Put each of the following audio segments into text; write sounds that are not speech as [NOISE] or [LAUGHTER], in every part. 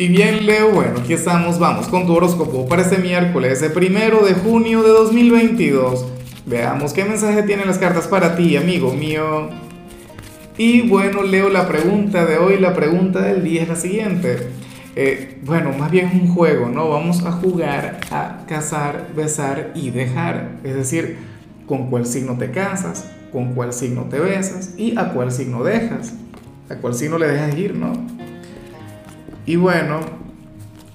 Y bien, Leo, bueno, aquí estamos, vamos con tu horóscopo para este miércoles, el primero de junio de 2022. Veamos qué mensaje tienen las cartas para ti, amigo mío. Y bueno, Leo, la pregunta de hoy, la pregunta del día es la siguiente. Eh, bueno, más bien es un juego, ¿no? Vamos a jugar a casar, besar y dejar. Es decir, con cuál signo te casas, con cuál signo te besas y a cuál signo dejas. A cuál signo le dejas ir, ¿no? Y bueno,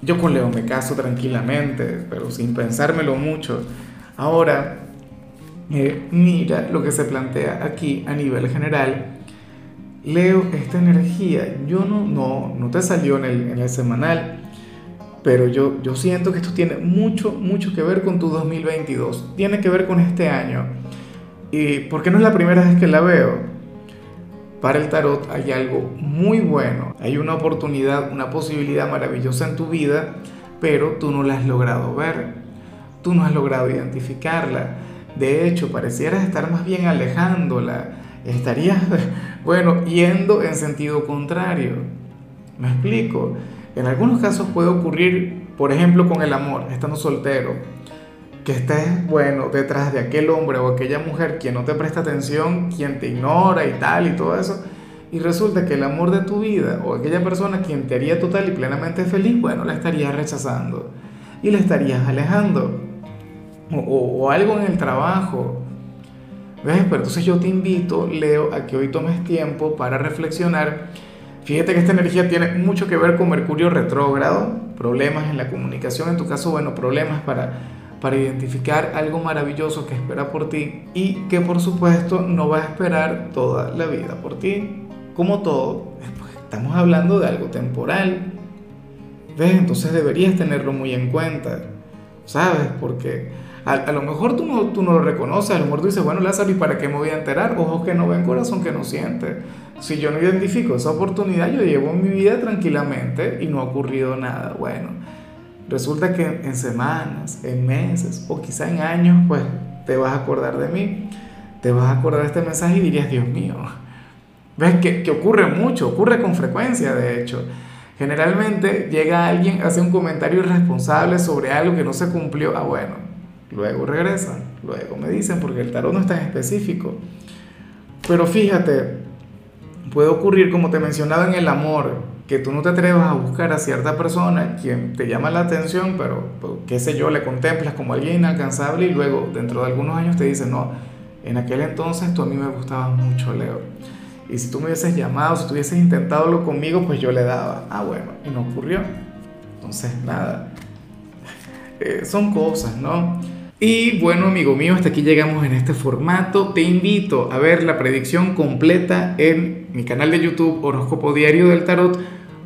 yo con Leo me caso tranquilamente, pero sin pensármelo mucho. Ahora, eh, mira lo que se plantea aquí a nivel general. Leo, esta energía, yo no, no, no te salió en el, semanal, pero yo, yo siento que esto tiene mucho, mucho que ver con tu 2022. Tiene que ver con este año. Y porque no es la primera vez que la veo para el tarot hay algo muy bueno, hay una oportunidad, una posibilidad maravillosa en tu vida, pero tú no la has logrado ver, tú no has logrado identificarla. De hecho, parecieras estar más bien alejándola, estarías, [LAUGHS] bueno, yendo en sentido contrario. ¿Me explico? En algunos casos puede ocurrir, por ejemplo, con el amor, estando soltero que estés, bueno, detrás de aquel hombre o aquella mujer quien no te presta atención, quien te ignora y tal y todo eso, y resulta que el amor de tu vida o aquella persona quien te haría total y plenamente feliz, bueno, la estarías rechazando y la estarías alejando. O, o, algo en el trabajo. ¿Ves? Pero entonces yo te invito, Leo, a que hoy tomes tiempo para reflexionar. Fíjate que esta energía tiene mucho que ver con Mercurio retrógrado, problemas en la comunicación, en tu caso, bueno, problemas para para identificar algo maravilloso que espera por ti y que por supuesto no va a esperar toda la vida por ti. Como todo, estamos hablando de algo temporal. ¿Ves? Entonces deberías tenerlo muy en cuenta, ¿sabes? Porque a, lo mejor tú no, tú no lo reconoces, a lo mejor bueno Lázaro, ¿y para qué me voy a enterar? Ojos que no ven, corazón que no siente. Si yo no identifico esa oportunidad, yo llevo mi vida tranquilamente y no ha ocurrido nada. Bueno, resulta que en semanas, en meses o quizá en años, pues te vas a acordar de mí, te vas a acordar de este mensaje y dirías, Dios mío, ves que, que ocurre mucho, ocurre con frecuencia de hecho. Generalmente llega alguien, hace un comentario irresponsable sobre algo que no se cumplió, ah bueno, luego regresan, luego me dicen, porque el tarot no es tan específico. Pero fíjate, puede ocurrir como te mencionaba en el amor, que tú no te atrevas a buscar a cierta persona quien te llama la atención, pero pues, qué sé yo, le contemplas como alguien inalcanzable y luego dentro de algunos años te dice, no, en aquel entonces tú a mí me gustabas mucho, Leo. Y si tú me hubieses llamado, si tú hubieses intentado conmigo, pues yo le daba. Ah, bueno, y no ocurrió. Entonces, nada. [LAUGHS] Eh, son cosas, ¿no? Y bueno, amigo mío, hasta aquí llegamos en este formato. Te invito a ver la predicción completa en mi canal de YouTube Horóscopo Diario del Tarot